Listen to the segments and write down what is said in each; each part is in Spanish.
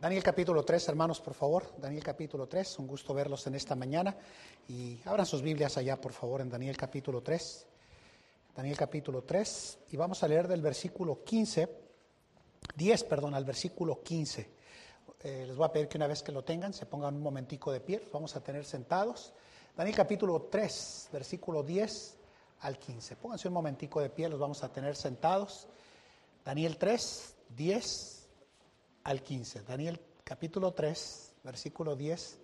Daniel capítulo 3, hermanos, por favor. Daniel capítulo 3, un gusto verlos en esta mañana. Y abran sus Biblias allá, por favor, en Daniel capítulo 3. Daniel capítulo 3. Y vamos a leer del versículo 15, 10, perdón, al versículo 15. Eh, les voy a pedir que una vez que lo tengan, se pongan un momentico de pie. vamos a tener sentados. Daniel capítulo 3, versículo 10 al 15. Pónganse un momentico de pie, los vamos a tener sentados. Daniel 3, 10 al 15. Daniel capítulo 3, versículo 10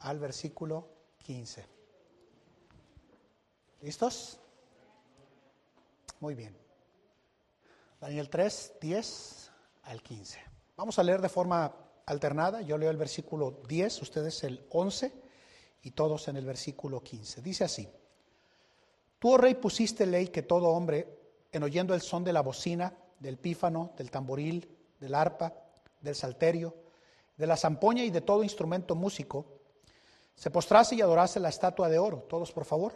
al versículo 15. ¿Listos? Muy bien. Daniel 3, 10 al 15. Vamos a leer de forma alternada. Yo leo el versículo 10, ustedes el 11 y todos en el versículo 15. Dice así. Tú, oh rey, pusiste ley que todo hombre, en oyendo el son de la bocina, del pífano, del tamboril, del arpa, del salterio, de la zampoña y de todo instrumento músico, se postrase y adorase la estatua de oro. Todos, por favor.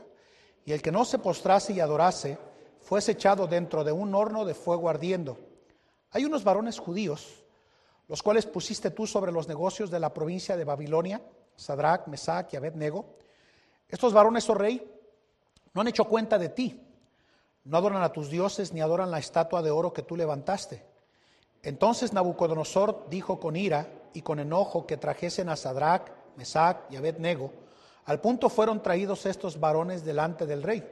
Y el que no se postrase y adorase, fuese echado dentro de un horno de fuego ardiendo. Hay unos varones judíos, los cuales pusiste tú sobre los negocios de la provincia de Babilonia, Sadrach, Mesach y Abednego. Estos varones, oh rey, no han hecho cuenta de ti, no adoran a tus dioses ni adoran la estatua de oro que tú levantaste. Entonces Nabucodonosor dijo con ira y con enojo que trajesen a Sadrach, Mesach y Abednego. Al punto fueron traídos estos varones delante del rey.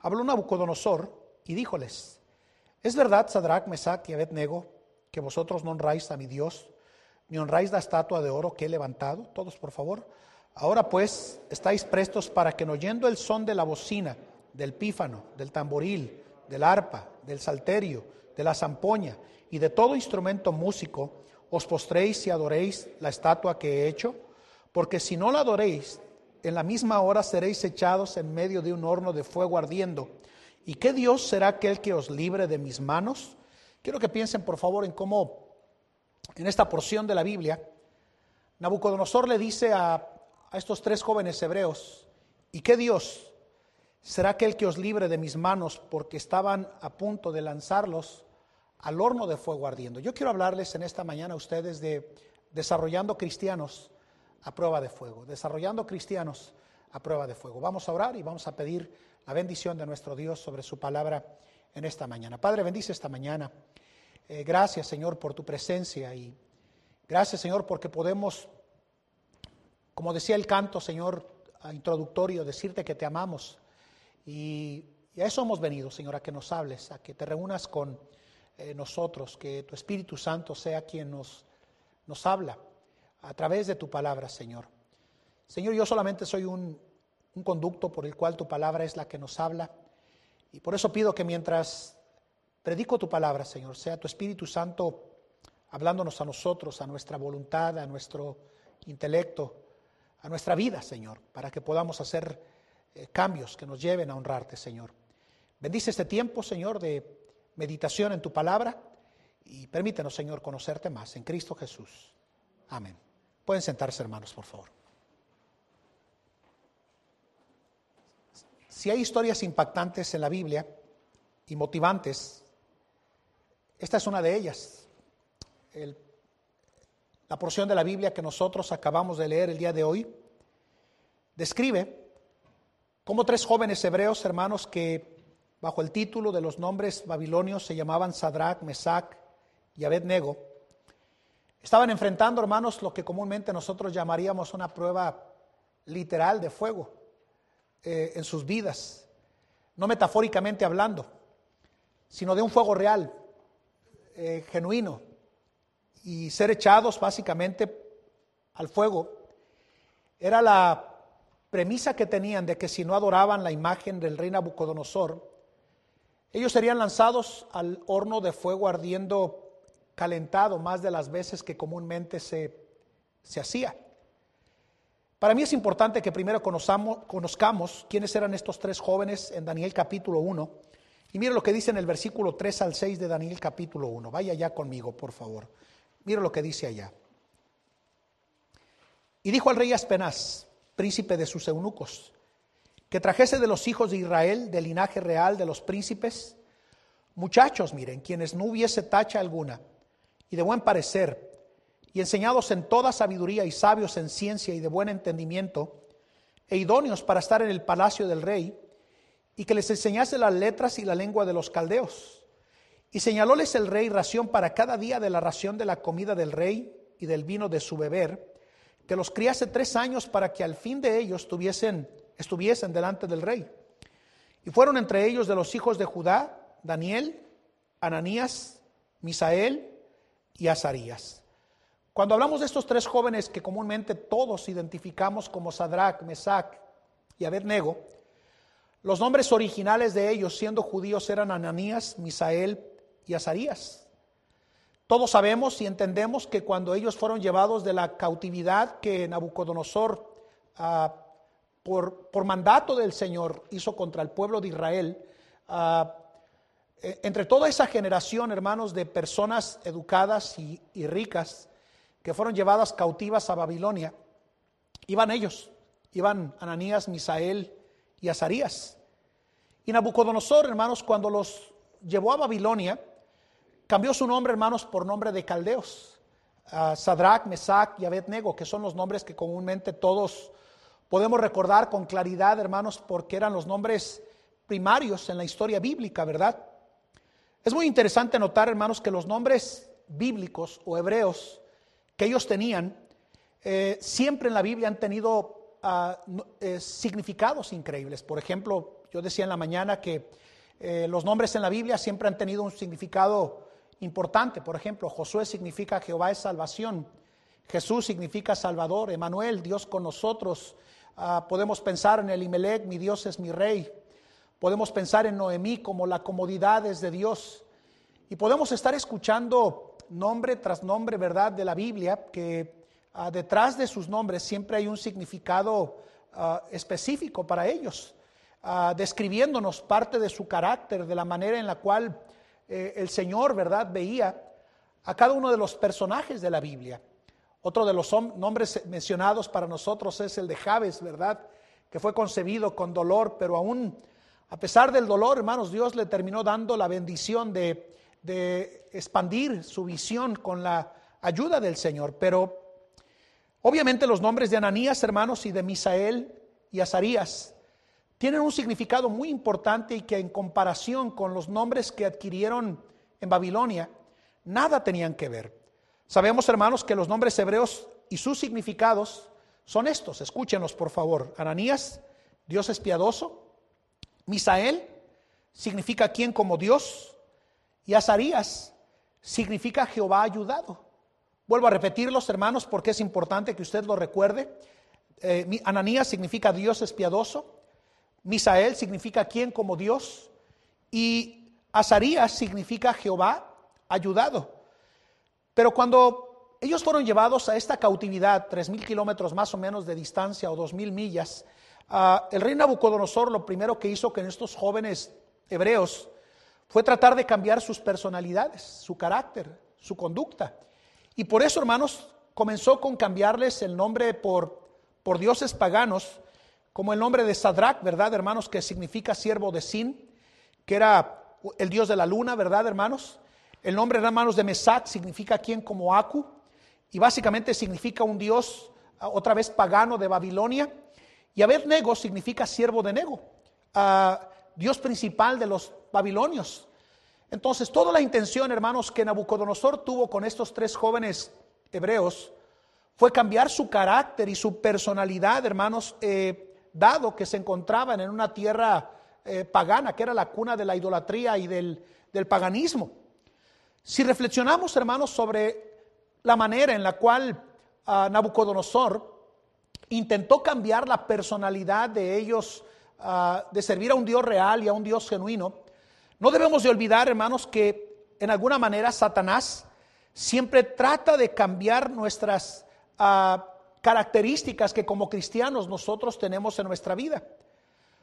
Habló Nabucodonosor y díjoles, ¿es verdad, Sadrach, Mesach y Abednego, que vosotros no honráis a mi Dios, ni honráis la estatua de oro que he levantado? Todos, por favor. Ahora pues estáis prestos para que, oyendo el son de la bocina, del pífano, del tamboril, del arpa, del salterio, de la zampoña, y de todo instrumento músico, os postréis y adoréis la estatua que he hecho, porque si no la adoréis, en la misma hora seréis echados en medio de un horno de fuego ardiendo. ¿Y qué Dios será aquel que os libre de mis manos? Quiero que piensen por favor en cómo en esta porción de la Biblia, Nabucodonosor le dice a, a estos tres jóvenes hebreos, ¿y qué Dios será aquel que os libre de mis manos? Porque estaban a punto de lanzarlos al horno de fuego ardiendo. Yo quiero hablarles en esta mañana a ustedes de desarrollando cristianos a prueba de fuego, desarrollando cristianos a prueba de fuego. Vamos a orar y vamos a pedir la bendición de nuestro Dios sobre su palabra en esta mañana. Padre, bendice esta mañana. Eh, gracias, Señor, por tu presencia y gracias, Señor, porque podemos, como decía el canto, Señor, introductorio, decirte que te amamos. Y, y a eso hemos venido, Señor, a que nos hables, a que te reúnas con eh, nosotros, que tu Espíritu Santo sea quien nos, nos habla a través de tu palabra, Señor. Señor, yo solamente soy un, un conducto por el cual tu palabra es la que nos habla. Y por eso pido que mientras predico tu palabra, Señor, sea tu Espíritu Santo hablándonos a nosotros, a nuestra voluntad, a nuestro intelecto, a nuestra vida, Señor, para que podamos hacer eh, cambios que nos lleven a honrarte, Señor. Bendice este tiempo, Señor, de meditación en tu palabra y permítenos, Señor, conocerte más en Cristo Jesús. Amén. Pueden sentarse, hermanos, por favor. Si hay historias impactantes en la Biblia y motivantes, esta es una de ellas. la porción de la Biblia que nosotros acabamos de leer el día de hoy describe cómo tres jóvenes hebreos, hermanos, que bajo el título de los nombres babilonios se llamaban Sadrach, Mesach y Abednego, estaban enfrentando, hermanos, lo que comúnmente nosotros llamaríamos una prueba literal de fuego eh, en sus vidas, no metafóricamente hablando, sino de un fuego real, eh, genuino, y ser echados básicamente al fuego. Era la premisa que tenían de que si no adoraban la imagen del rey Nabucodonosor, ellos serían lanzados al horno de fuego ardiendo calentado más de las veces que comúnmente se, se hacía. Para mí es importante que primero conozcamos quiénes eran estos tres jóvenes en Daniel capítulo 1. Y mire lo que dice en el versículo 3 al 6 de Daniel capítulo 1. Vaya allá conmigo, por favor. Mire lo que dice allá. Y dijo al rey Aspenaz, príncipe de sus eunucos, que trajese de los hijos de Israel, del linaje real de los príncipes, muchachos, miren, quienes no hubiese tacha alguna, y de buen parecer, y enseñados en toda sabiduría y sabios en ciencia y de buen entendimiento, e idóneos para estar en el palacio del rey, y que les enseñase las letras y la lengua de los caldeos. Y señalóles el rey ración para cada día de la ración de la comida del rey y del vino de su beber, que los criase tres años para que al fin de ellos tuviesen, estuviesen delante del rey. Y fueron entre ellos de los hijos de Judá, Daniel, Ananías, Misael y Azarías. Cuando hablamos de estos tres jóvenes que comúnmente todos identificamos como Sadrach, Mesach y Abednego, los nombres originales de ellos, siendo judíos, eran Ananías, Misael y Azarías. Todos sabemos y entendemos que cuando ellos fueron llevados de la cautividad que Nabucodonosor, ah, por, mandato del Señor, hizo contra el pueblo de Israel, ah, e, entre toda esa generación, hermanos, de personas educadas y, y ricas que fueron llevadas cautivas a Babilonia, iban ellos, iban Ananías, Misael y Azarías. Y Nabucodonosor, hermanos, cuando los llevó a Babilonia, cambió su nombre, hermanos, por nombre de caldeos. Uh, Sadrach, Mesach y Abednego, que son los nombres que comúnmente todos podemos recordar con claridad, hermanos, porque eran los nombres primarios en la historia bíblica, ¿verdad? Es muy interesante notar, hermanos, que los nombres bíblicos o hebreos que ellos tenían, eh, siempre en la Biblia han tenido uh, eh, significados increíbles. Por ejemplo, yo decía en la mañana que eh, los nombres en la Biblia siempre han tenido un significado importante. Por ejemplo, Josué significa Jehová es salvación. Jesús significa Salvador. Emanuel, Dios con nosotros. Uh, podemos pensar en el Imelec, mi Dios es mi rey. Podemos pensar en Noemí como la comodidad es de Dios. Y podemos estar escuchando nombre tras nombre, ¿verdad?, de la Biblia, que uh, detrás de sus nombres siempre hay un significado uh, específico para ellos. Ah, describiéndonos parte de su carácter, de la manera en la cual eh, el Señor, ¿verdad?, veía a cada uno de los personajes de la Biblia. Otro de los nombres mencionados para nosotros es el de Javes, ¿verdad?, que fue concebido con dolor, pero aún a pesar del dolor, hermanos, Dios le terminó dando la bendición de, de expandir su visión con la ayuda del Señor. Pero obviamente los nombres de Ananías, hermanos, y de Misael y Azarías tienen un significado muy importante y que en comparación con los nombres que adquirieron en Babilonia, nada tenían que ver. Sabemos, hermanos, que los nombres hebreos y sus significados son estos. Escúchenos, por favor. Ananías, Dios es piadoso. Misael significa quien como Dios. Y Azarías significa Jehová ayudado. Vuelvo a repetirlos, hermanos, porque es importante que usted lo recuerde. Eh, Ananías significa Dios es piadoso. Misael significa quien como Dios y Azarías significa Jehová ayudado. Pero cuando ellos fueron llevados a esta cautividad, tres mil kilómetros más o menos de distancia o dos mil millas, uh, el rey Nabucodonosor lo primero que hizo con estos jóvenes hebreos fue tratar de cambiar sus personalidades, su carácter, su conducta. Y por eso, hermanos, comenzó con cambiarles el nombre por, por dioses paganos como el nombre de Sadrach, ¿verdad, hermanos? Que significa siervo de Sin, que era el dios de la luna, ¿verdad, hermanos? El nombre, hermanos, de Mesach significa quien como Aku, y básicamente significa un dios, ah, otra vez pagano de Babilonia. Y Abednego significa siervo de Nego, uh, dios principal de los babilonios. Entonces, toda la intención, hermanos, que Nabucodonosor tuvo con estos tres jóvenes hebreos fue cambiar su carácter y su personalidad, hermanos, eh, dado que se encontraban en una tierra eh, pagana, que era la cuna de la idolatría y del, paganismo. Si reflexionamos, hermanos, sobre la manera en la cual ah, Nabucodonosor intentó cambiar la personalidad de ellos, ah, de servir a un Dios real y a un Dios genuino, no debemos de olvidar, hermanos, que en alguna manera Satanás siempre trata de cambiar nuestras uh, características que como cristianos nosotros tenemos en nuestra vida.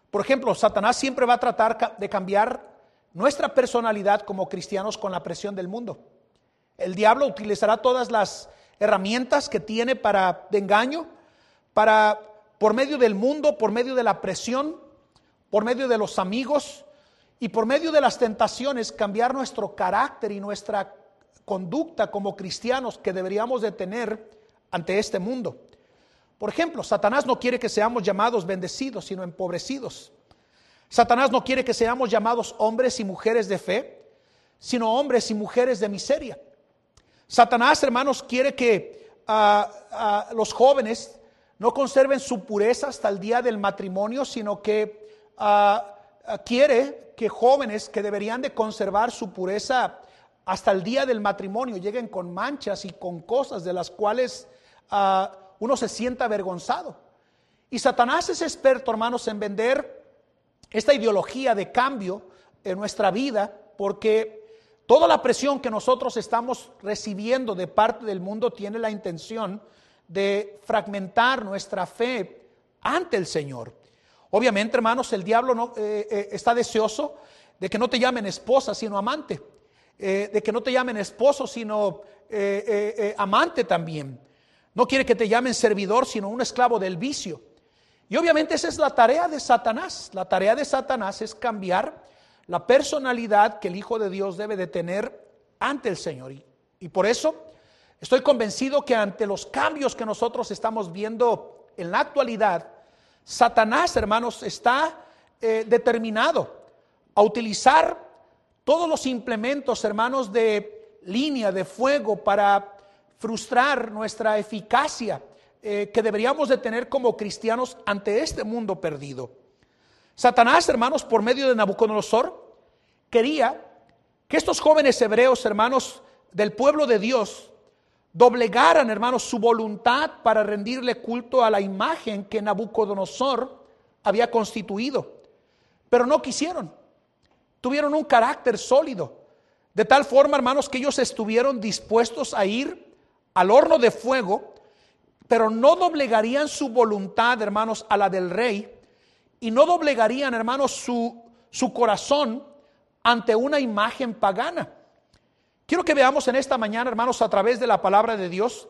Por ejemplo, Satanás siempre va a tratar de cambiar nuestra personalidad como cristianos con la presión del mundo. El diablo utilizará todas las herramientas que tiene para engaño, para por medio del mundo, por medio de la presión, por medio de los amigos y por medio de las tentaciones cambiar nuestro carácter y nuestra conducta como cristianos que deberíamos de tener ante este mundo. Por ejemplo, Satanás no quiere que seamos llamados bendecidos, sino empobrecidos. Satanás no quiere que seamos llamados hombres y mujeres de fe, sino hombres y mujeres de miseria. Satanás, hermanos, quiere que ah, ah, los jóvenes no conserven su pureza hasta el día del matrimonio, sino que ah, quiere que jóvenes que deberían de conservar su pureza hasta el día del matrimonio lleguen con manchas y con cosas de las cuales uno se sienta avergonzado. Y Satanás es experto, hermanos, en vender esta ideología de cambio en nuestra vida, porque toda la presión que nosotros estamos recibiendo de parte del mundo tiene la intención de fragmentar nuestra fe ante el Señor. Obviamente, hermanos, el diablo no, eh, eh, está deseoso de que no te llamen esposa, sino amante, eh, de que no te llamen esposo, sino amante también. No quiere que te llamen servidor, sino un esclavo del vicio. Y obviamente esa es la tarea de Satanás. La tarea de Satanás es cambiar la personalidad que el Hijo de Dios debe de tener ante el Señor. Y, por eso estoy convencido que ante los cambios que nosotros estamos viendo en la actualidad, Satanás, hermanos, está eh, determinado a utilizar todos los implementos, hermanos, de línea de fuego para frustrar nuestra eficacia eh, que deberíamos de tener como cristianos ante este mundo perdido. Satanás, hermanos, por medio de Nabucodonosor, quería que estos jóvenes hebreos, hermanos, del pueblo de Dios, doblegaran, hermanos, su voluntad para rendirle culto a la imagen que Nabucodonosor había constituido. Pero no quisieron. Tuvieron un carácter sólido. De tal forma, hermanos, que ellos estuvieron dispuestos a ir al horno de fuego, pero no doblegarían su voluntad, hermanos, a la del rey, y no doblegarían, hermanos, su, su corazón ante una imagen pagana. Quiero que veamos en esta mañana, hermanos, a través de la palabra de Dios,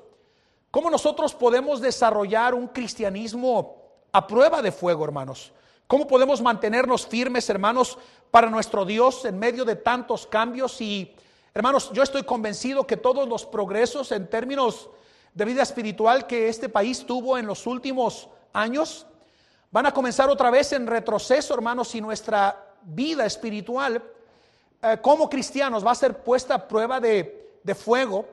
cómo nosotros podemos desarrollar un cristianismo a prueba de fuego, hermanos. ¿Cómo podemos mantenernos firmes, hermanos, para nuestro Dios en medio de tantos cambios y Hermanos, yo estoy convencido que todos los progresos en términos de vida espiritual que este país tuvo en los últimos años van a comenzar otra vez en retroceso, hermanos, y nuestra vida espiritual eh, como cristianos va a ser puesta a prueba de, de fuego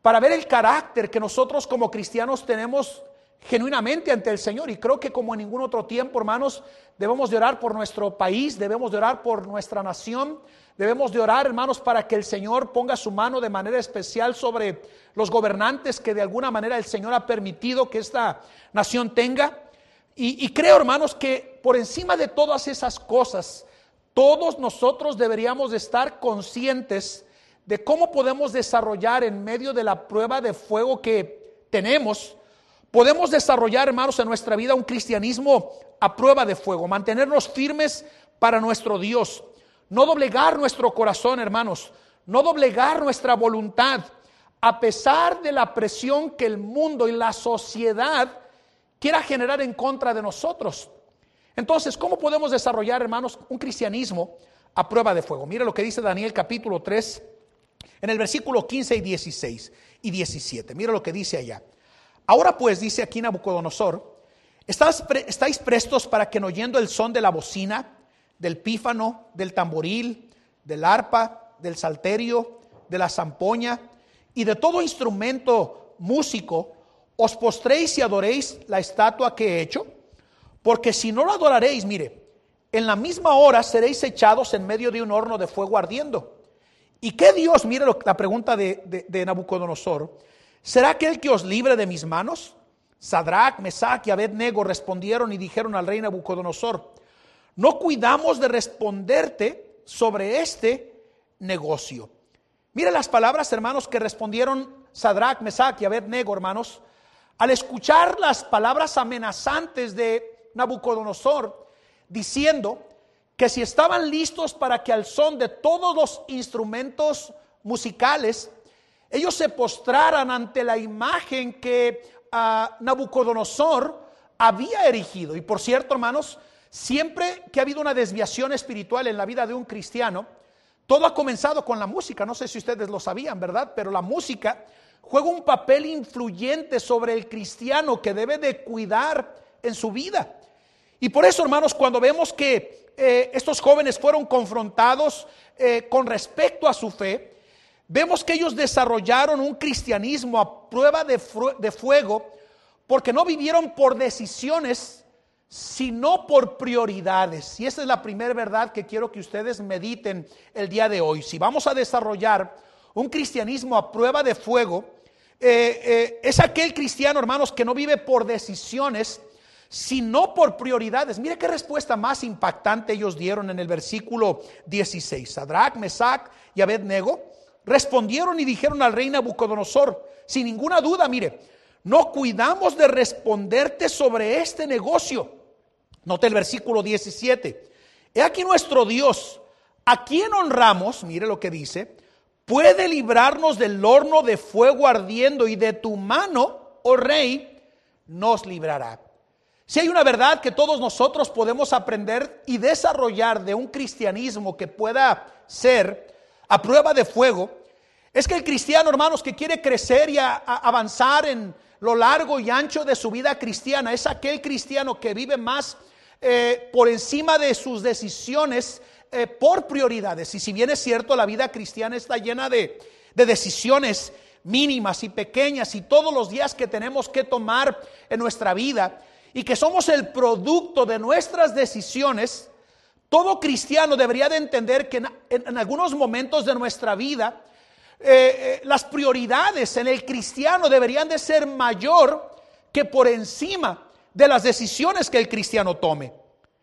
para ver el carácter que nosotros como cristianos tenemos genuinamente ante el Señor. Y creo que como en ningún otro tiempo, hermanos, debemos de orar por nuestro país, debemos de orar por nuestra nación, debemos de orar, hermanos, para que el Señor ponga su mano de manera especial sobre los gobernantes que de alguna manera el Señor ha permitido que esta nación tenga. Y, creo, hermanos, que por encima de todas esas cosas, todos nosotros deberíamos de estar conscientes de cómo podemos desarrollar en medio de la prueba de fuego que tenemos, podemos desarrollar, hermanos, en nuestra vida un cristianismo a prueba de fuego, mantenernos firmes para nuestro Dios, no doblegar nuestro corazón, hermanos, no doblegar nuestra voluntad, a pesar de la presión que el mundo y la sociedad quiera generar en contra de nosotros. Entonces, ¿cómo podemos desarrollar, hermanos, un cristianismo a prueba de fuego? Mire lo que dice Daniel capítulo 3, en el versículo 15 y 16 y 17. Mira lo que dice allá. Ahora pues, dice aquí Nabucodonosor, ¿estáis prestos para que no oyendo el son de la bocina, del pífano, del tamboril, del arpa, del salterio, de la zampoña y de todo instrumento músico, os postréis y adoréis la estatua que he hecho? Porque si no lo adoraréis, mire, en la misma hora seréis echados en medio de un horno de fuego ardiendo. ¿Y qué Dios, mire la pregunta de, de Nabucodonosor, ¿Será aquel que os libre de mis manos? Sadrach, Mesach y Abednego respondieron y dijeron al rey Nabucodonosor, no cuidamos de responderte sobre este negocio. Mire las palabras, hermanos, que respondieron Sadrach, Mesach y Abednego, hermanos, al escuchar las palabras amenazantes de Nabucodonosor, diciendo que si estaban listos para que al son de todos los instrumentos musicales ellos se postraran ante la imagen que ah, Nabucodonosor había erigido. Y por cierto, hermanos, siempre que ha habido una desviación espiritual en la vida de un cristiano, Todo ha comenzado con la música, no sé si ustedes lo sabían, ¿verdad? Pero la música juega un papel influyente sobre el cristiano que debe de cuidar en su vida. Y por eso, hermanos, cuando vemos que eh, estos jóvenes fueron confrontados eh, con respecto a su fe, vemos que ellos desarrollaron un cristianismo a prueba de, de fuego porque no vivieron por decisiones, sino por prioridades. Y esa es la primera verdad que quiero que ustedes mediten el día de hoy. Si vamos a desarrollar un cristianismo a prueba de fuego, eh, eh, es aquel cristiano, hermanos, que no vive por decisiones, sino por prioridades. Mire qué respuesta más impactante ellos dieron en el versículo 16. Sadrach, Mesach y Abednego respondieron y dijeron al rey Nabucodonosor, sin ninguna duda, mire, no cuidamos de responderte sobre este negocio. Note el versículo 17. He aquí nuestro Dios, a quien honramos, mire lo que dice, puede librarnos del horno de fuego ardiendo y de tu mano, oh rey, nos librará. Si hay una verdad que todos nosotros podemos aprender y desarrollar de un cristianismo que pueda ser a prueba de fuego, es que el cristiano, hermanos, que quiere crecer y avanzar en lo largo y ancho de su vida cristiana. Es aquel cristiano que vive más eh, por encima de sus decisiones eh, por prioridades. Y si bien es cierto, la vida cristiana está llena de, de decisiones mínimas y pequeñas y todos los días que tenemos que tomar en nuestra vida y que somos el producto de nuestras decisiones, todo cristiano debería de entender que en algunos momentos de nuestra vida eh, las prioridades en el cristiano deberían de ser mayor que por encima de las decisiones que el cristiano tome.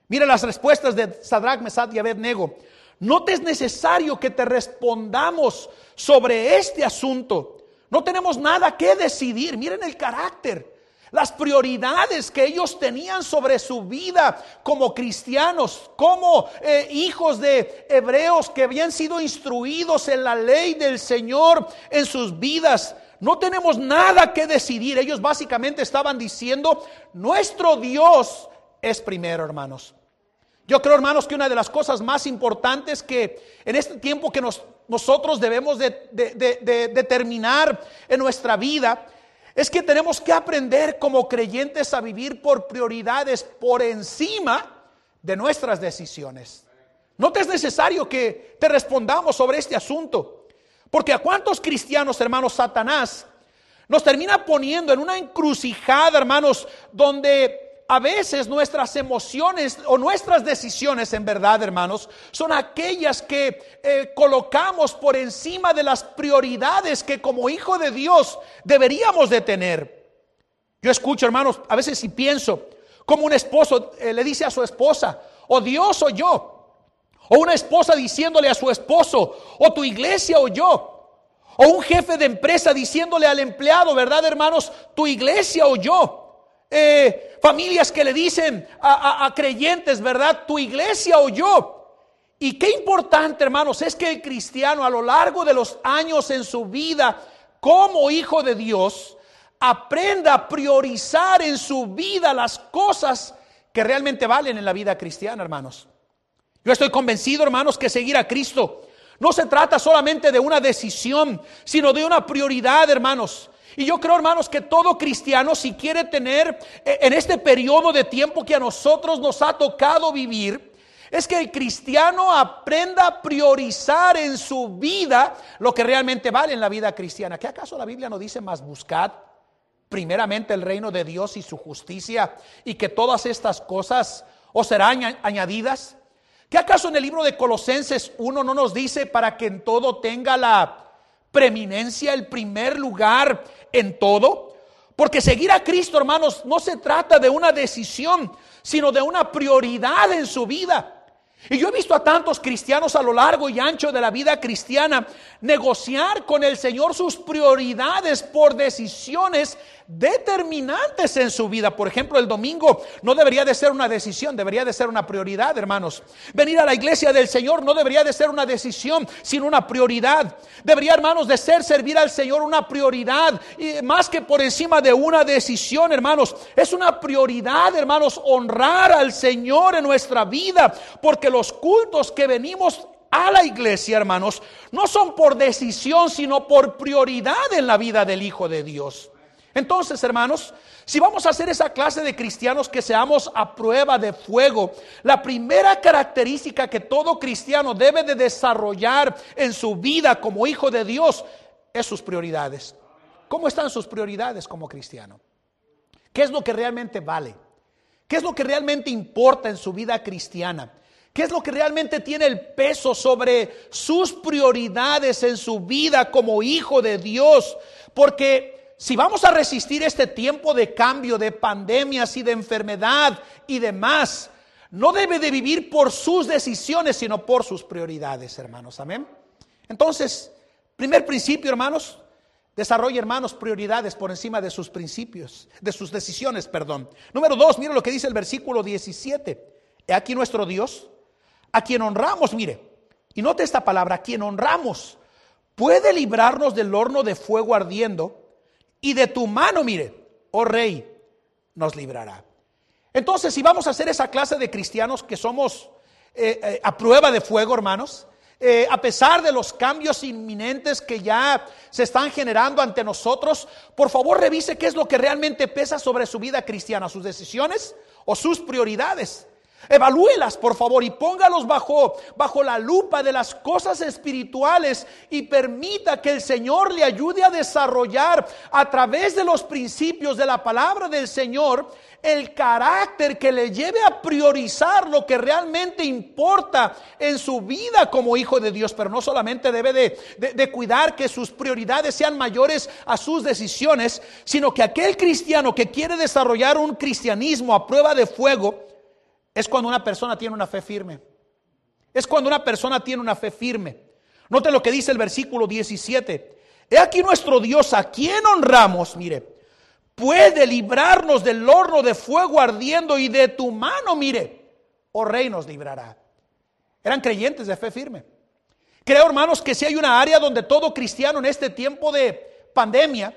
Mira las respuestas de Sadrach, Mesad y Abednego. No te es necesario que te respondamos sobre este asunto. No tenemos nada que decidir. Miren el carácter las prioridades que ellos tenían sobre su vida como cristianos, como eh, hijos de hebreos que habían sido instruidos en la ley del Señor en sus vidas. No tenemos nada que decidir. Ellos básicamente estaban diciendo, nuestro Dios es primero, hermanos. Yo creo, hermanos, que una de las cosas más importantes que en este tiempo que nosotros debemos de, de determinar en nuestra vida es que tenemos que aprender como creyentes a vivir por prioridades por encima de nuestras decisiones. No te es necesario que te respondamos sobre este asunto, porque a cuántos cristianos, hermanos, Satanás nos termina poniendo en una encrucijada, hermanos, donde a veces nuestras emociones o nuestras decisiones, en verdad, hermanos, son aquellas que eh, colocamos por encima de las prioridades que como hijo de Dios deberíamos de tener. Yo escucho, hermanos, a veces si pienso, como un esposo eh, le dice a su esposa, o Dios o yo, o una esposa diciéndole a su esposo, o tu iglesia o yo. O un jefe de empresa diciéndole al empleado, ¿verdad, hermanos? Tu iglesia o yo. Eh, familias que le dicen a, creyentes, ¿verdad? Tu iglesia o yo. Y qué importante, hermanos, es que el cristiano a lo largo de los años en su vida, como hijo de Dios, aprenda a priorizar en su vida las cosas que realmente valen en la vida cristiana, hermanos. Yo estoy convencido, hermanos, que seguir a Cristo no se trata solamente de una decisión, sino de una prioridad, hermanos. Y yo creo, hermanos, que todo cristiano, si quiere tener eh, en este periodo de tiempo que a nosotros nos ha tocado vivir, es que el cristiano aprenda a priorizar en su vida lo que realmente vale en la vida cristiana. ¿Qué acaso la Biblia no dice más buscad primeramente el reino de Dios y su justicia y que todas estas cosas os serán añadidas? ¿Qué acaso en el libro de Colosenses 1 no nos dice para que en todo tenga la preeminencia, el primer lugar en todo. Porque seguir a Cristo, hermanos, no se trata de una decisión, sino de una prioridad en su vida. Y yo he visto a tantos cristianos a lo largo y ancho de la vida cristiana negociar con el Señor sus prioridades por decisiones determinantes en su vida. Por ejemplo, el domingo no debería de ser una decisión, debería de ser una prioridad, hermanos. Venir a la iglesia del Señor no debería de ser una decisión, sino una prioridad. Debería, hermanos, de ser servir al Señor una prioridad, y más que por encima de una decisión, hermanos. Es una prioridad, hermanos, honrar al Señor en nuestra vida, porque los cultos que venimos a la iglesia, hermanos, no son por decisión, sino por prioridad en la vida del Hijo de Dios. Entonces, hermanos, si vamos a hacer esa clase de cristianos que seamos a prueba de fuego, la primera característica que todo cristiano debe de desarrollar en su vida como hijo de Dios es sus prioridades. ¿Cómo están sus prioridades como cristiano? ¿Qué es lo que realmente vale? ¿Qué es lo que realmente importa en su vida cristiana? ¿Qué es lo que realmente tiene el peso sobre sus prioridades en su vida como hijo de Dios? Porque si vamos a resistir este tiempo de cambio, de pandemias y de enfermedad y demás, no debe de vivir por sus decisiones, sino por sus prioridades, hermanos. Amén. Entonces, primer principio, hermanos, desarrolle, hermanos, prioridades por encima de sus principios, de sus decisiones, perdón. Número dos, mire lo que dice el versículo 17. He aquí nuestro Dios a quien honramos, mire, y note esta palabra, a quien honramos, puede librarnos del horno de fuego ardiendo y de tu mano, mire, oh rey, nos librará. Entonces, si vamos a hacer esa clase de cristianos que somos eh, eh, a prueba de fuego, hermanos, eh, a pesar de los cambios inminentes que ya se están generando ante nosotros, por favor revise qué es lo que realmente pesa sobre su vida cristiana, sus decisiones o sus prioridades. Evalúelas, por favor, y póngalos bajo, bajo la lupa de las cosas espirituales y permita que el Señor le ayude a desarrollar a través de los principios de la palabra del Señor el carácter que le lleve a priorizar lo que realmente importa en su vida como hijo de Dios, pero no solamente debe de, de, cuidar que sus prioridades sean mayores a sus decisiones, sino que aquel cristiano que quiere desarrollar un cristianismo a prueba de fuego, es cuando una persona tiene una fe firme. Es cuando una persona tiene una fe firme. Note lo que dice el versículo 17. He aquí nuestro Dios, a quien honramos, mire, puede librarnos del horno de fuego ardiendo y de tu mano, mire, oh rey nos librará. Eran creyentes de fe firme. Creo, hermanos, que si hay una área donde todo cristiano en este tiempo de pandemia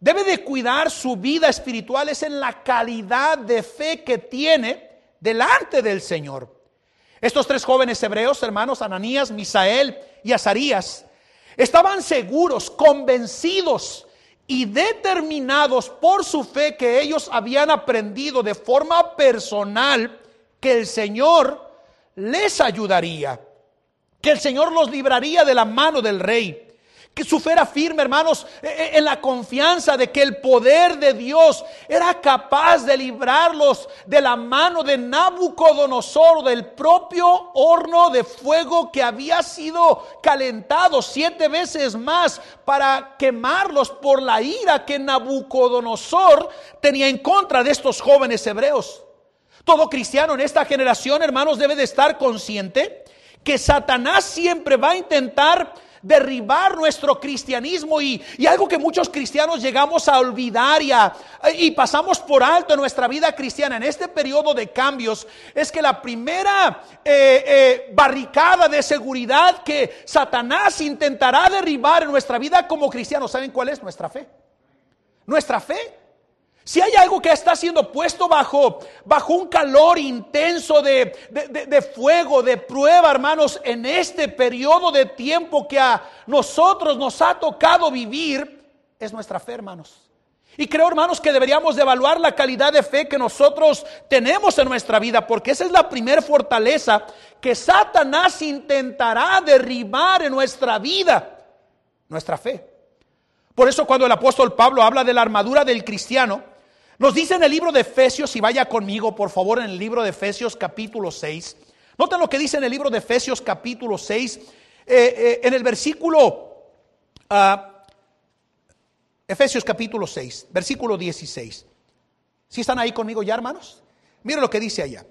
debe de cuidar su vida espiritual es en la calidad de fe que tiene delante del Señor. Estos tres jóvenes hebreos, hermanos, Ananías, Misael y Azarías, estaban seguros, convencidos y determinados por su fe que ellos habían aprendido de forma personal que el Señor les ayudaría, que el Señor los libraría de la mano del rey que su fe era firme, hermanos, e, e, en la confianza de que el poder de Dios era capaz de librarlos de la mano de Nabucodonosor, del propio horno de fuego que había sido calentado siete veces más para quemarlos por la ira que Nabucodonosor tenía en contra de estos jóvenes hebreos. Todo cristiano en esta generación, hermanos, debe de estar consciente que Satanás siempre va a intentar derribar nuestro cristianismo y, algo que muchos cristianos llegamos a olvidar y, y pasamos por alto en nuestra vida cristiana en este periodo de cambios es que la primera eh, eh, barricada de seguridad que Satanás intentará derribar en nuestra vida como cristianos, ¿saben cuál es? Nuestra fe. Nuestra fe. Si hay algo que está siendo puesto bajo, bajo un calor intenso de, de, fuego, de prueba, hermanos, en este periodo de tiempo que a nosotros nos ha tocado vivir, es nuestra fe, hermanos. Y creo, hermanos, que deberíamos de evaluar la calidad de fe que nosotros tenemos en nuestra vida, porque esa es la primera fortaleza que Satanás intentará derribar en nuestra vida, nuestra fe. Por eso cuando el apóstol Pablo habla de la armadura del cristiano, nos dice en el libro de Efesios, y vaya conmigo por favor en el libro de Efesios capítulo 6. Noten lo que dice en el libro de Efesios capítulo 6, eh, eh, en el versículo, uh, Efesios capítulo 6, versículo 16. ¿Sí están ahí conmigo ya, hermanos? Miren lo que dice allá.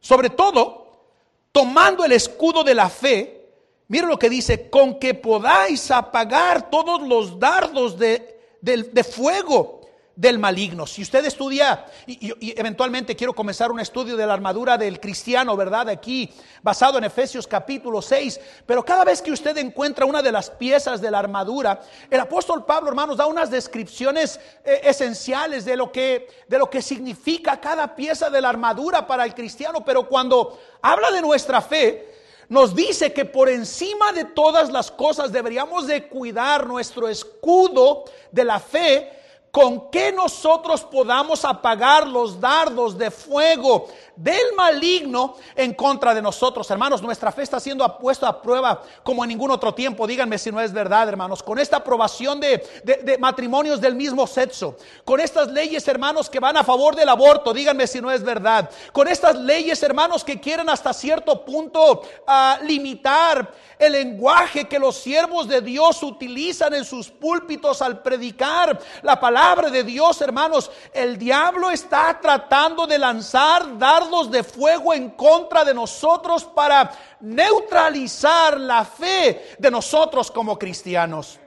Sobre todo, tomando el escudo de la fe, miren lo que dice, con que podáis apagar todos los dardos de, de fuego del maligno. Si usted estudia, y, eventualmente quiero comenzar un estudio de la armadura del cristiano, ¿verdad? Aquí, basado en Efesios capítulo 6, pero cada vez que usted encuentra una de las piezas de la armadura, el apóstol Pablo, hermanos, da unas descripciones eh, esenciales de lo, que, de lo que significa cada pieza de la armadura para el cristiano, pero cuando habla de nuestra fe, nos dice que por encima de todas las cosas deberíamos de cuidar nuestro escudo de la fe con que nosotros podamos apagar los dardos de fuego del maligno en contra de nosotros. Hermanos, nuestra fe está siendo puesta a prueba como en ningún otro tiempo. Díganme si no es verdad, hermanos. Con esta aprobación de, matrimonios del mismo sexo, con estas leyes, hermanos, que van a favor del aborto, díganme si no es verdad. Con estas leyes, hermanos, que quieren hasta cierto punto uh, limitar el lenguaje que los siervos de Dios utilizan en sus púlpitos al predicar la palabra de Dios, hermanos. El diablo está tratando de lanzar dardos de fuego en contra de nosotros para neutralizar la fe de nosotros como cristianos.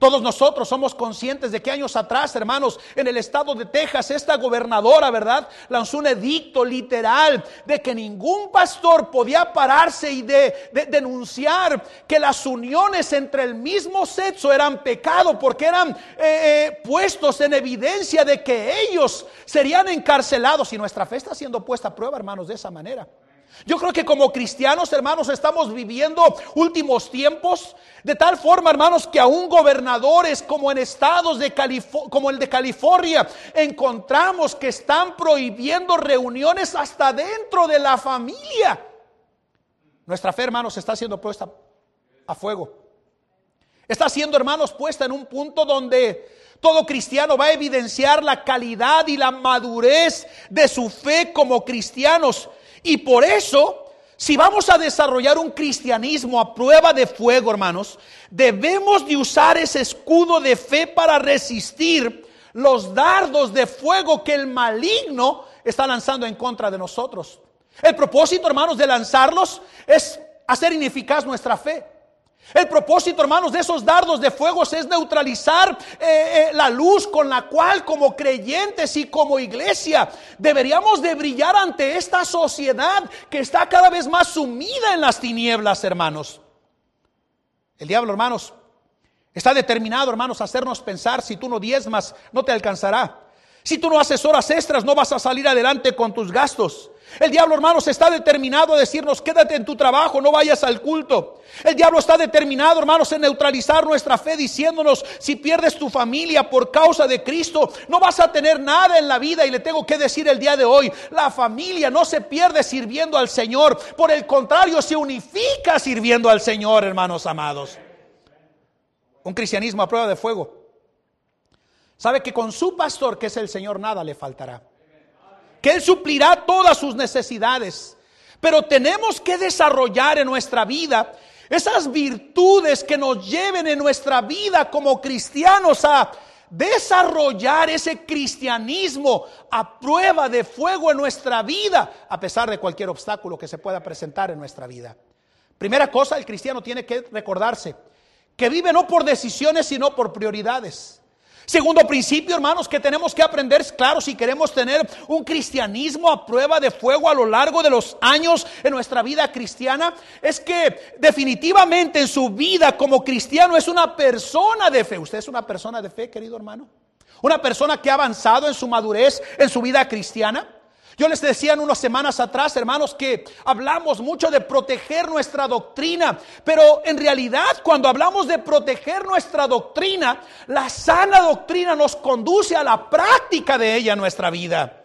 Todos nosotros somos conscientes de que años atrás, hermanos, en el estado de Texas, esta gobernadora, ¿verdad? Lanzó un edicto literal de que ningún pastor podía pararse y de, denunciar que las uniones entre el mismo sexo eran pecado porque eran eh, eh, puestos en evidencia de que ellos serían encarcelados y nuestra fe está siendo puesta a prueba, hermanos, de esa manera. Yo creo que como cristianos, hermanos, estamos viviendo últimos tiempos de tal forma, hermanos, que aún gobernadores como en estados de como el de California encontramos que están prohibiendo reuniones hasta dentro de la familia. Nuestra fe, hermanos, está siendo puesta a fuego. Está siendo, hermanos, puesta en un punto donde todo cristiano va a evidenciar la calidad y la madurez de su fe como cristianos y por eso, si vamos a desarrollar un cristianismo a prueba de fuego, hermanos, debemos de usar ese escudo de fe para resistir los dardos de fuego que el maligno está lanzando en contra de nosotros. El propósito, hermanos, de lanzarlos es hacer ineficaz nuestra fe. El propósito, hermanos, de esos dardos de fuego es neutralizar eh, eh, la luz con la cual como creyentes y como iglesia deberíamos de brillar ante esta sociedad que está cada vez más sumida en las tinieblas, hermanos. El diablo, hermanos, está determinado, hermanos, a hacernos pensar, si tú no diezmas, no te alcanzará. Si tú no haces horas extras, no vas a salir adelante con tus gastos. El diablo, hermanos, está determinado a decirnos, quédate en tu trabajo, no vayas al culto. El diablo está determinado, hermanos, en neutralizar nuestra fe, diciéndonos, si pierdes tu familia por causa de Cristo, no vas a tener nada en la vida. Y le tengo que decir el día de hoy, la familia no se pierde sirviendo al Señor, por el contrario, se unifica sirviendo al Señor, hermanos amados. Un cristianismo a prueba de fuego. Sabe que con su pastor, que es el Señor, nada le faltará que Él suplirá todas sus necesidades. Pero tenemos que desarrollar en nuestra vida esas virtudes que nos lleven en nuestra vida como cristianos a desarrollar ese cristianismo a prueba de fuego en nuestra vida, a pesar de cualquier obstáculo que se pueda presentar en nuestra vida. Primera cosa, el cristiano tiene que recordarse que vive no por decisiones, sino por prioridades. Segundo principio, hermanos, que tenemos que aprender, claro, si queremos tener un cristianismo a prueba de fuego a lo largo de los años en nuestra vida cristiana, es que definitivamente en su vida como cristiano es una persona de fe. ¿Usted es una persona de fe, querido hermano? Una persona que ha avanzado en su madurez, en su vida cristiana. Yo les decía en unas semanas atrás, hermanos, que hablamos mucho de proteger nuestra doctrina, pero en realidad cuando hablamos de proteger nuestra doctrina, la sana doctrina nos conduce a la práctica de ella en nuestra vida.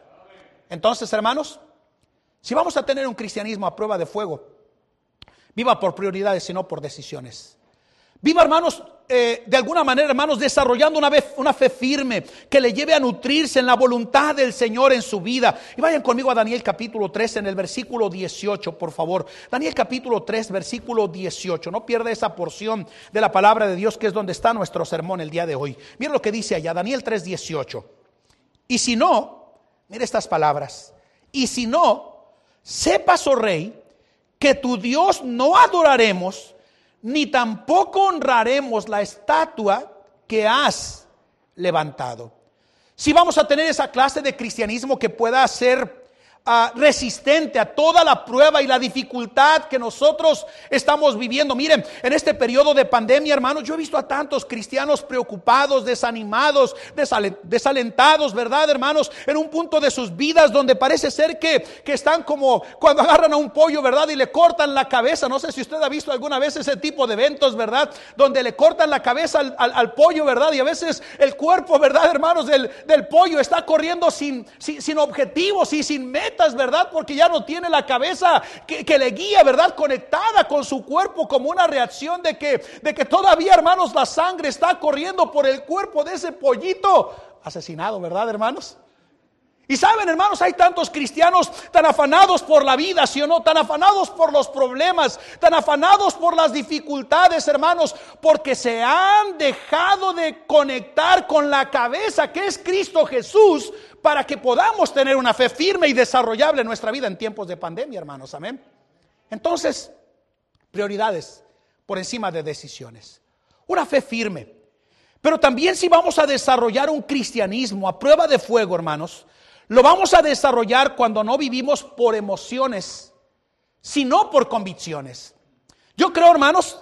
Entonces, hermanos, si vamos a tener un cristianismo a prueba de fuego, viva por prioridades y no por decisiones. Viva, hermanos, eh, de alguna manera, hermanos, desarrollando una, una fe firme que le lleve a nutrirse en la voluntad del Señor en su vida. Y vayan conmigo a Daniel capítulo 3 en el versículo 18, por favor. Daniel capítulo 3, versículo 18. No pierda esa porción de la palabra de Dios que es donde está nuestro sermón el día de hoy. Mira lo que dice allá, Daniel 3, 18. Y si no, mire estas palabras. Y si no, sepas, oh rey, que tu Dios no adoraremos ni tampoco honraremos la estatua que has levantado. Si vamos a tener esa clase de cristianismo que pueda ser Resistente a toda la prueba y la dificultad que nosotros estamos viviendo. Miren, en este periodo de pandemia, hermanos, yo he visto a tantos cristianos preocupados, desanimados, desalentados, ¿verdad, hermanos? En un punto de sus vidas donde parece ser que, que están como cuando agarran a un pollo, ¿verdad? Y le cortan la cabeza. No sé si usted ha visto alguna vez ese tipo de eventos, ¿verdad? Donde le cortan la cabeza al, pollo, ¿verdad? Y a veces el cuerpo, ¿verdad, hermanos? Del, del pollo está corriendo sin, sin, sin objetivos y sin meta ¿verdad? Porque ya no tiene la cabeza que, le guía, ¿verdad? Conectada con su cuerpo como una reacción de que, de que todavía, hermanos, la sangre está corriendo por el cuerpo de ese pollito asesinado, ¿verdad, hermanos? Y saben, hermanos, hay tantos cristianos tan afanados por la vida, ¿sí o no? Tan afanados por los problemas, tan afanados por las dificultades, hermanos, porque se han dejado de conectar con la cabeza que es Cristo Jesús para que podamos tener una fe firme y desarrollable en nuestra vida en tiempos de pandemia, hermanos. Amén. Entonces, prioridades por encima de decisiones. Una fe firme. Pero también si vamos a desarrollar un cristianismo a prueba de fuego, hermanos, lo vamos a desarrollar cuando no vivimos por emociones, sino por convicciones. Yo creo, hermanos,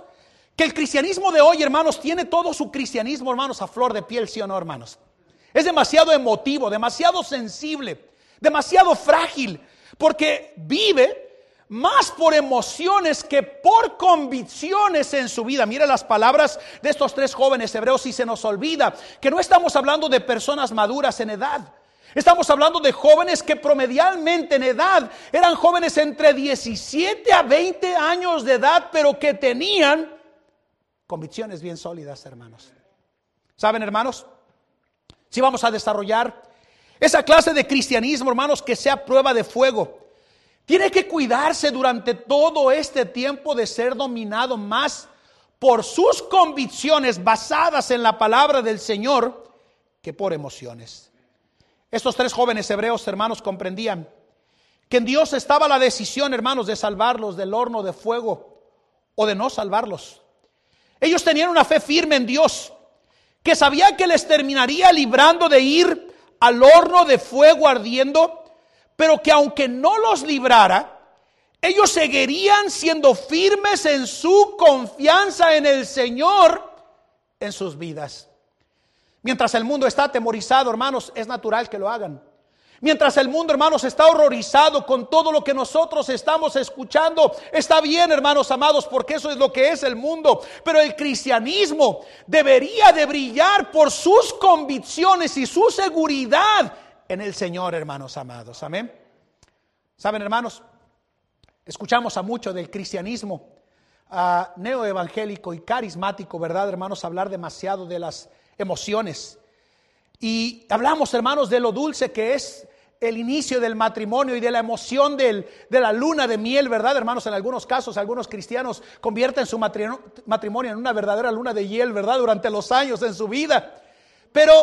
que el cristianismo de hoy, hermanos, tiene todo su cristianismo, hermanos, a flor de piel, sí o no, hermanos. Es demasiado emotivo, demasiado sensible, demasiado frágil, porque vive más por emociones que por convicciones en su vida. Mire las palabras de estos tres jóvenes hebreos y se nos olvida que no estamos hablando de personas maduras en edad. Estamos hablando de jóvenes que promedialmente en edad eran jóvenes entre 17 a 20 años de edad, pero que tenían convicciones bien sólidas, hermanos. ¿Saben, hermanos? Si vamos a desarrollar esa clase de cristianismo, hermanos, que sea prueba de fuego. Tiene que cuidarse durante todo este tiempo de ser dominado más por sus convicciones basadas en la palabra del Señor que por emociones. Estos tres jóvenes hebreos, hermanos, comprendían que en Dios estaba la decisión, hermanos, de salvarlos del horno de fuego o de no salvarlos. Ellos tenían una fe firme en Dios que sabía que les terminaría librando de ir al horno de fuego ardiendo, pero que aunque no los librara, ellos seguirían siendo firmes en su confianza en el Señor en sus vidas. Mientras el mundo está atemorizado, hermanos, es natural que lo hagan. Mientras el mundo, hermanos, está horrorizado con todo lo que nosotros estamos escuchando, está bien, hermanos amados, porque eso es lo que es el mundo. Pero el cristianismo debería de brillar por sus convicciones y su seguridad en el Señor, hermanos amados. Amén. Saben, hermanos, escuchamos a mucho del cristianismo neoevangélico y carismático, ¿verdad, hermanos? Hablar demasiado de las emociones. Y hablamos, hermanos, de lo dulce que es el inicio del matrimonio y de la emoción de la luna de miel, ¿verdad, hermanos? En algunos casos, algunos cristianos convierten su matrimonio en una verdadera luna de miel, ¿verdad? Durante los años en su vida. Pero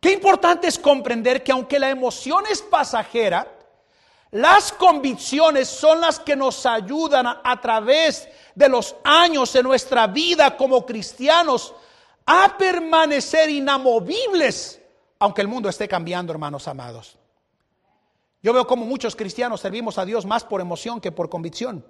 qué importante es comprender que aunque la emoción es pasajera, las convicciones son las que nos ayudan a, a través de los años en nuestra vida como cristianos a permanecer inamovibles, aunque el mundo esté cambiando, hermanos amados. Yo veo como muchos cristianos servimos a Dios más por emoción que por convicción.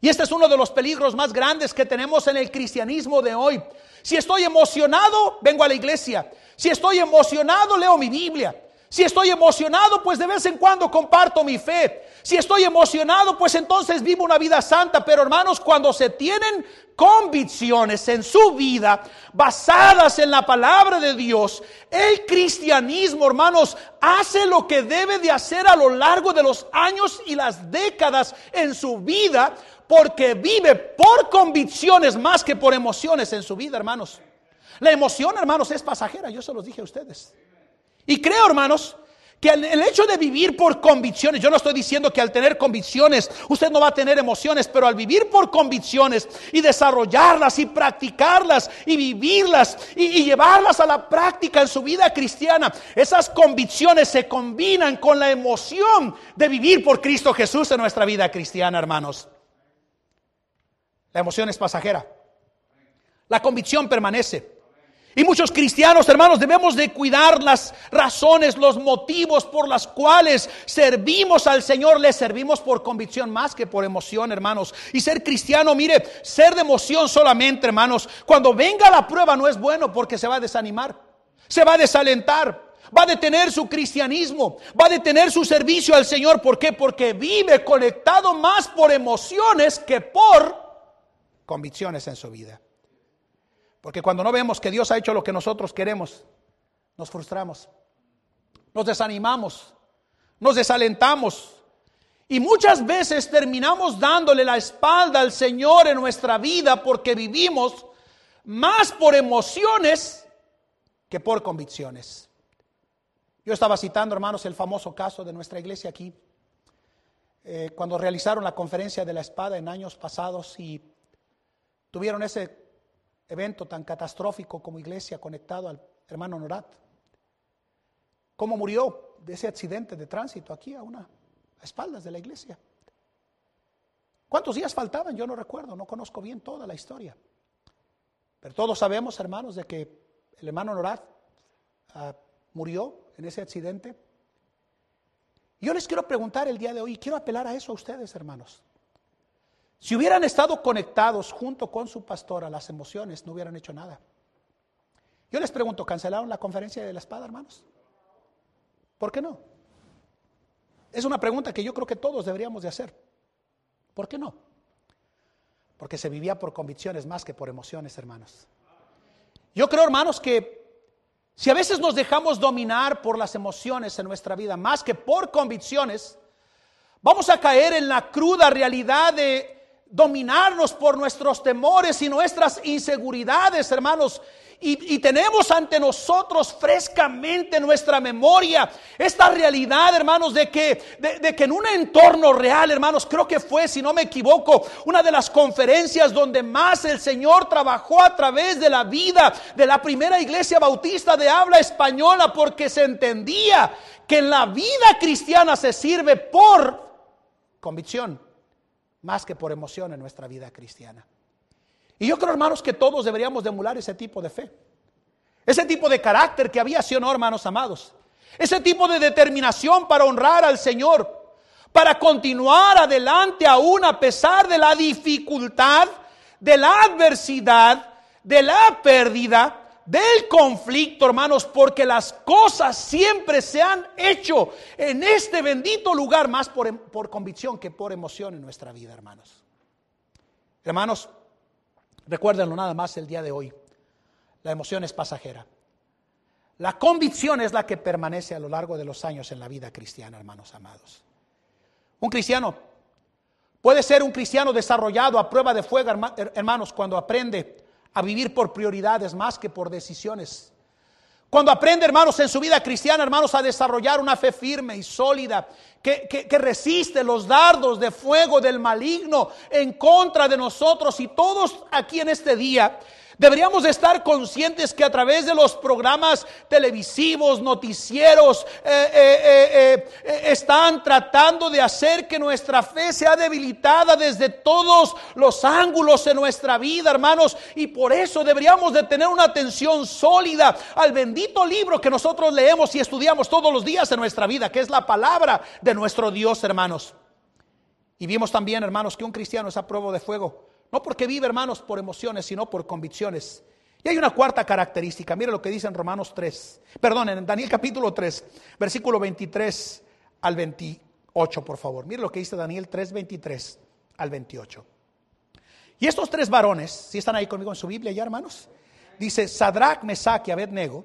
Y este es uno de los peligros más grandes que tenemos en el cristianismo de hoy. Si estoy emocionado, vengo a la iglesia. Si estoy emocionado, leo mi Biblia. Si estoy emocionado, pues de vez en cuando comparto mi fe. Si estoy emocionado, pues entonces vivo una vida santa. Pero hermanos, cuando se tienen convicciones en su vida basadas en la palabra de Dios, el cristianismo, hermanos, hace lo que debe de hacer a lo largo de los años y las décadas en su vida, porque vive por convicciones más que por emociones en su vida, hermanos. La emoción, hermanos, es pasajera, yo se los dije a ustedes. Y creo, hermanos, que el hecho de vivir por convicciones, yo no estoy diciendo que al tener convicciones usted no va a tener emociones, pero al vivir por convicciones y desarrollarlas y practicarlas y vivirlas y, llevarlas a la práctica en su vida cristiana, esas convicciones se combinan con la emoción de vivir por Cristo Jesús en nuestra vida cristiana, hermanos. La emoción es pasajera, la convicción permanece. Y muchos cristianos, hermanos, debemos de cuidar las razones, los motivos por las cuales servimos al Señor. Le servimos por convicción más que por emoción, hermanos. Y ser cristiano, mire, ser de emoción solamente, hermanos. Cuando venga la prueba no es bueno porque se va a desanimar, se va a desalentar. Va a detener su cristianismo, va a detener su servicio al Señor. ¿Por qué? Porque vive conectado más por emociones que por convicciones en su vida. Porque cuando no vemos que Dios ha hecho lo que nosotros queremos, nos frustramos, nos desanimamos, nos desalentamos. Y muchas veces terminamos dándole la espalda al Señor en nuestra vida porque vivimos más por emociones que por convicciones. Yo estaba citando, hermanos, el famoso caso de nuestra iglesia aquí, eh, cuando realizaron la conferencia de la espada en años pasados y tuvieron ese evento tan catastrófico como iglesia conectado al hermano Norat. ¿Cómo murió de ese accidente de tránsito aquí a una a espaldas de la iglesia? ¿Cuántos días faltaban? Yo no recuerdo, no conozco bien toda la historia. Pero todos sabemos, hermanos, de que el hermano Norat ah, murió en ese accidente. Yo les quiero preguntar el día de hoy, quiero apelar a eso a ustedes, hermanos. Si hubieran estado conectados junto con su pastor a las emociones, no hubieran hecho nada. Yo les pregunto, ¿cancelaron la conferencia de la espada, hermanos? ¿Por qué no? Es una pregunta que yo creo que todos deberíamos de hacer. ¿Por qué no? Porque se vivía por convicciones más que por emociones, hermanos. Yo creo, hermanos, que si a veces nos dejamos dominar por las emociones en nuestra vida más que por convicciones, vamos a caer en la cruda realidad de dominarnos por nuestros temores y nuestras inseguridades, hermanos. Y, tenemos ante nosotros frescamente nuestra memoria esta realidad, hermanos, de que, de, que en un entorno real, hermanos, creo que fue, si no me equivoco, una de las conferencias donde más el Señor trabajó a través de la vida de la primera iglesia bautista de habla española, porque se entendía que en la vida cristiana se sirve por convicción más que por emoción en nuestra vida cristiana. Y yo creo, hermanos, que todos deberíamos de emular ese tipo de fe. Ese tipo de carácter que había, sí o no, hermanos amados. Ese tipo de determinación para honrar al Señor. Para continuar adelante aún a pesar de la dificultad, de la adversidad, de la pérdida, del conflicto, hermanos, porque las cosas siempre se han hecho en este bendito lugar más por, por convicción que por emoción en nuestra vida, hermanos. Hermanos, recuérdenlo nada más el día de hoy. La emoción es pasajera. La convicción es la que permanece a lo largo de los años en la vida cristiana, hermanos amados. Un cristiano puede ser un cristiano desarrollado a prueba de fuego, hermanos, cuando aprende a vivir por prioridades más que por decisiones. Cuando aprende, hermanos, en su vida cristiana, hermanos, a desarrollar una fe firme y sólida, que, que, resiste los dardos de fuego del maligno en contra de nosotros y todos aquí en este día Deberíamos estar conscientes que a través de los programas televisivos, noticieros, eh, eh, eh, están tratando de hacer que nuestra fe sea debilitada desde todos los ángulos en nuestra vida, hermanos. Y por eso deberíamos de tener una atención sólida al bendito libro que nosotros leemos y estudiamos todos los días en nuestra vida, que es la palabra de nuestro Dios, hermanos. Y vimos también, hermanos, que un cristiano es a prueba de fuego no porque vive, hermanos, por emociones, sino por convicciones. Y hay una cuarta característica. Mire lo que dice en Romanos 3. Perdón, en Daniel capítulo 3, versículo 23 al 28, por favor. Mire lo que dice Daniel 3, 23 al 28. Y estos tres varones, si están ahí conmigo en su Biblia ya, hermanos, dice Sadrach, Mesach y Abednego,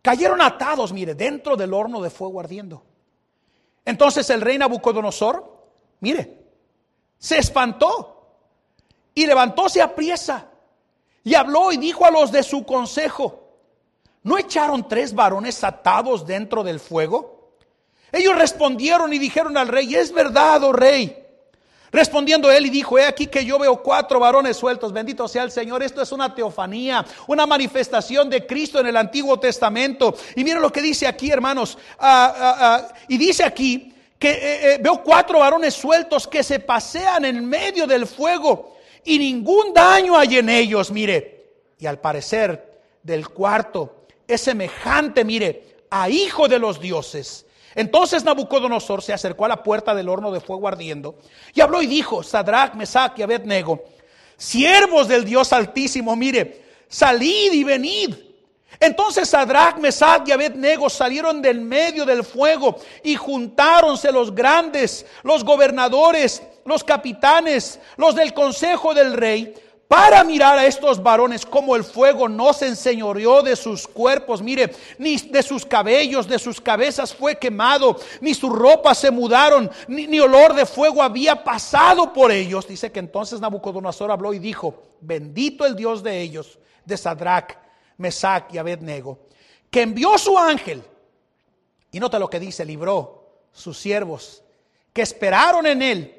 cayeron atados, mire, dentro del horno de fuego ardiendo. Entonces el rey Nabucodonosor, mire, se espantó y levantóse a priesa y habló y dijo a los de su consejo, ¿no echaron tres varones atados dentro del fuego? Ellos respondieron y dijeron al rey, es verdad, oh rey. Respondiendo él y dijo, he aquí que yo veo cuatro varones sueltos, bendito sea el Señor, esto es una teofanía, una manifestación de Cristo en el Antiguo Testamento. Y miren lo que dice aquí, hermanos, ah, ah, ah, y dice aquí que eh, eh, veo cuatro varones sueltos que se pasean en medio del fuego y ningún daño hay en ellos, mire. Y al parecer del cuarto es semejante, mire, a hijo de los dioses. Entonces Nabucodonosor se acercó a la puerta del horno de fuego ardiendo y habló y dijo, Sadrach, Mesach y Abednego, siervos del Dios Altísimo, mire, salid y venid. Entonces Sadrach, Mesach y Abednego salieron del medio del fuego y juntáronse los grandes, los gobernadores, los capitanes, los del consejo del rey, para mirar a estos varones como el fuego no se enseñoreó de sus cuerpos, mire, ni de sus cabellos, de sus cabezas fue quemado, ni sus ropas se mudaron, ni, ni olor de fuego había pasado por ellos. Dice que entonces Nabucodonosor habló y dijo, bendito el Dios de ellos, de Sadrach, Mesach y Abednego, que envió su ángel, y nota lo que dice, libró sus siervos, que esperaron en él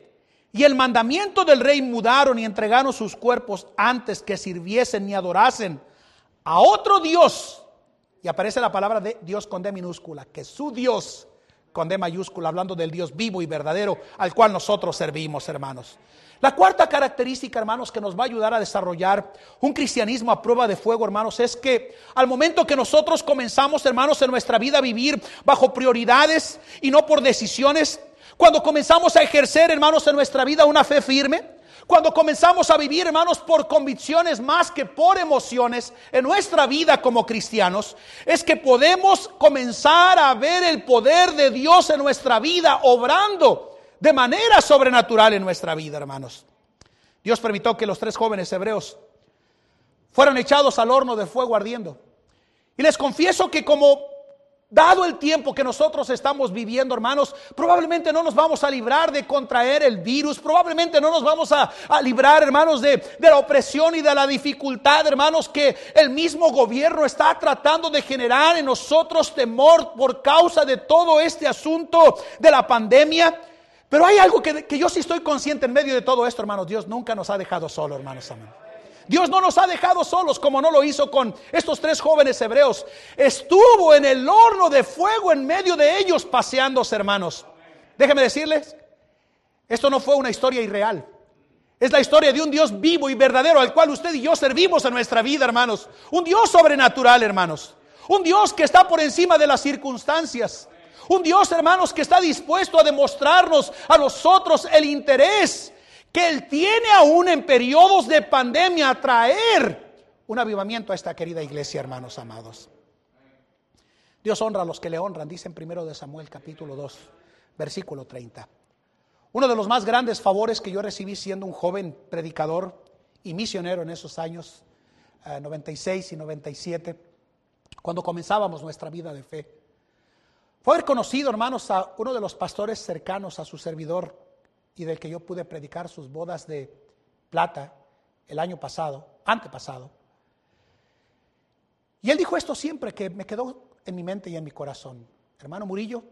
y el mandamiento del rey mudaron y entregaron sus cuerpos antes que sirviesen ni adorasen a otro Dios. Y aparece la palabra de Dios con D minúscula, que su Dios con D mayúscula, hablando del Dios vivo y verdadero al cual nosotros servimos, hermanos. La cuarta característica, hermanos, que nos va a ayudar a desarrollar un cristianismo a prueba de fuego, hermanos, es que al momento que nosotros comenzamos, hermanos, en nuestra vida a vivir bajo prioridades y no por decisiones, cuando comenzamos a ejercer, hermanos, en nuestra vida una fe firme, cuando comenzamos a vivir, hermanos, por convicciones más que por emociones en nuestra vida como cristianos, es que podemos comenzar a ver el poder de Dios en nuestra vida, obrando de manera sobrenatural en nuestra vida, hermanos. Dios permitió que los tres jóvenes hebreos fueran echados al horno de fuego ardiendo. Y les confieso que como Dado el tiempo que nosotros estamos viviendo, hermanos, probablemente no nos vamos a librar de contraer el virus, probablemente no nos vamos a, librar, hermanos, de, de, la opresión y de la dificultad, hermanos, que el mismo gobierno está tratando de generar en nosotros temor por causa de todo este asunto de la pandemia. Pero hay algo que, que yo sí estoy consciente en medio de todo esto, hermanos. Dios nunca nos ha dejado solo, hermanos. Amén. Dios no nos ha dejado solos como no lo hizo con estos tres jóvenes hebreos. Estuvo en el horno de fuego en medio de ellos paseándose, hermanos. Déjenme decirles, esto no fue una historia irreal. Es la historia de un Dios vivo y verdadero al cual usted y yo servimos en nuestra vida, hermanos. Un Dios sobrenatural, hermanos. Un Dios que está por encima de las circunstancias. Un Dios, hermanos, que está dispuesto a demostrarnos a nosotros el interés que Él tiene aún en periodos de pandemia a traer un avivamiento a esta querida iglesia, hermanos amados. Dios honra a los que le honran, dice en primero de Samuel capítulo 2, versículo 30. Uno de los más grandes favores que yo recibí siendo un joven predicador y misionero en esos años, 96 eh, y 97, cuando comenzábamos nuestra vida de fe, fue haber conocido, hermanos, a uno de los pastores cercanos a su servidor, y del que yo pude predicar sus bodas de plata el año pasado, antepasado. Y él dijo esto siempre que me quedó en mi mente y en mi corazón. Hermano Murillo,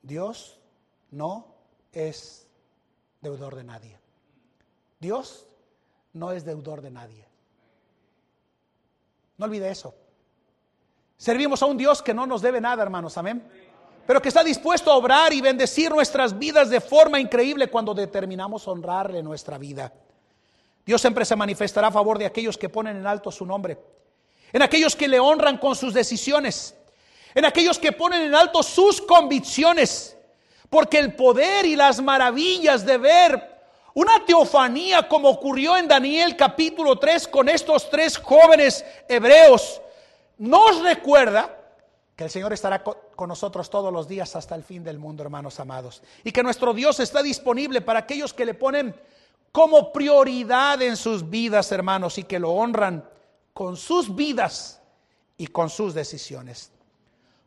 Dios no es deudor de nadie. Dios no es deudor de nadie. No olvide eso. Servimos a un Dios que no nos debe nada, hermanos. Amén pero que está dispuesto a obrar y bendecir nuestras vidas de forma increíble cuando determinamos honrarle nuestra vida. Dios siempre se manifestará a favor de aquellos que ponen en alto su nombre, en aquellos que le honran con sus decisiones, en aquellos que ponen en alto sus convicciones, porque el poder y las maravillas de ver una teofanía como ocurrió en Daniel capítulo 3 con estos tres jóvenes hebreos, nos recuerda que el Señor estará con nosotros todos los días hasta el fin del mundo, hermanos amados. Y que nuestro Dios está disponible para aquellos que le ponen como prioridad en sus vidas, hermanos, y que lo honran con sus vidas y con sus decisiones.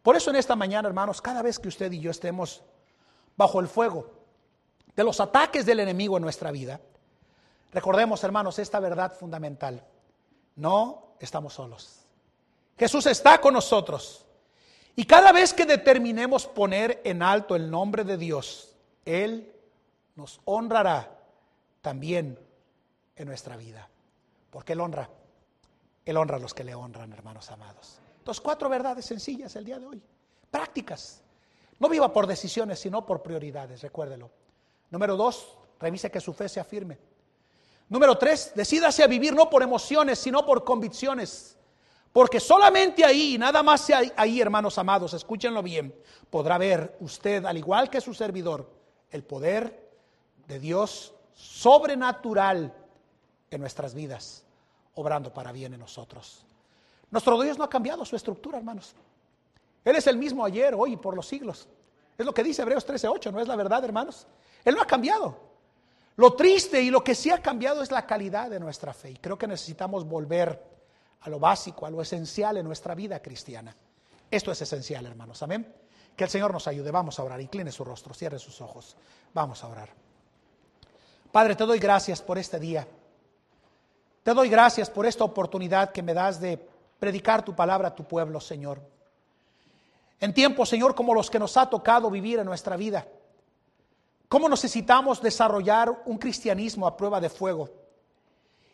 Por eso en esta mañana, hermanos, cada vez que usted y yo estemos bajo el fuego de los ataques del enemigo en nuestra vida, recordemos, hermanos, esta verdad fundamental. No estamos solos. Jesús está con nosotros. Y cada vez que determinemos poner en alto el nombre de Dios, Él nos honrará también en nuestra vida. Porque Él honra. Él honra a los que le honran, hermanos amados. Entonces, cuatro verdades sencillas el día de hoy. Prácticas. No viva por decisiones, sino por prioridades, recuérdelo. Número dos, revise que su fe sea firme. Número tres, decídase a vivir no por emociones, sino por convicciones Porque solamente ahí, nada más ahí, hermanos amados, escúchenlo bien, podrá ver usted, al igual que su servidor, el poder de Dios sobrenatural en nuestras vidas, obrando para bien en nosotros. Nuestro Dios no ha cambiado su estructura, hermanos. Él es el mismo ayer, hoy y por los siglos. Es lo que dice Hebreos 13:8, ¿no es la verdad, hermanos? Él no ha cambiado. Lo triste y lo que sí ha cambiado es la calidad de nuestra fe. Y creo que necesitamos volver a lo básico, a lo esencial en nuestra vida cristiana. Esto es esencial, hermanos. Amén. Que el Señor nos ayude. Vamos a orar. Incline su rostro, cierre sus ojos. Vamos a orar. Padre, te doy gracias por este día. Te doy gracias por esta oportunidad que me das de predicar tu palabra a tu pueblo, Señor. En tiempos, Señor, como los que nos ha tocado vivir en nuestra vida. ¿Cómo necesitamos desarrollar un cristianismo a prueba de fuego?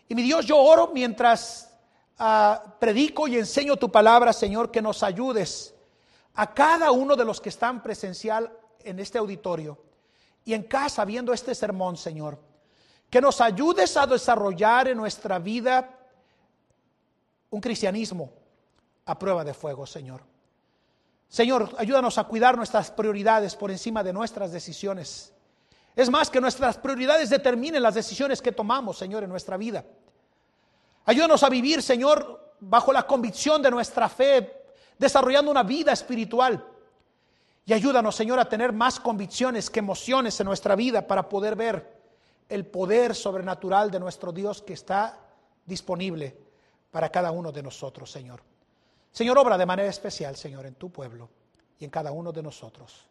Y mi Dios, yo oro mientras Ah, predico y enseño tu palabra, Señor, que nos ayudes a cada uno de los que están presencial en este auditorio y en casa viendo este sermón, Señor. Que nos ayudes a desarrollar en nuestra vida un cristianismo a prueba de fuego, Señor. Señor, ayúdanos a cuidar nuestras prioridades por encima de nuestras decisiones. Es más, que nuestras prioridades determinen las decisiones que tomamos, Señor, en nuestra vida. Ayúdanos a vivir, Señor, bajo la convicción de nuestra fe, desarrollando una vida espiritual. Y ayúdanos, Señor, a tener más convicciones que emociones en nuestra vida para poder ver el poder sobrenatural de nuestro Dios que está disponible para cada uno de nosotros, Señor. Señor, obra de manera especial, Señor, en tu pueblo y en cada uno de nosotros.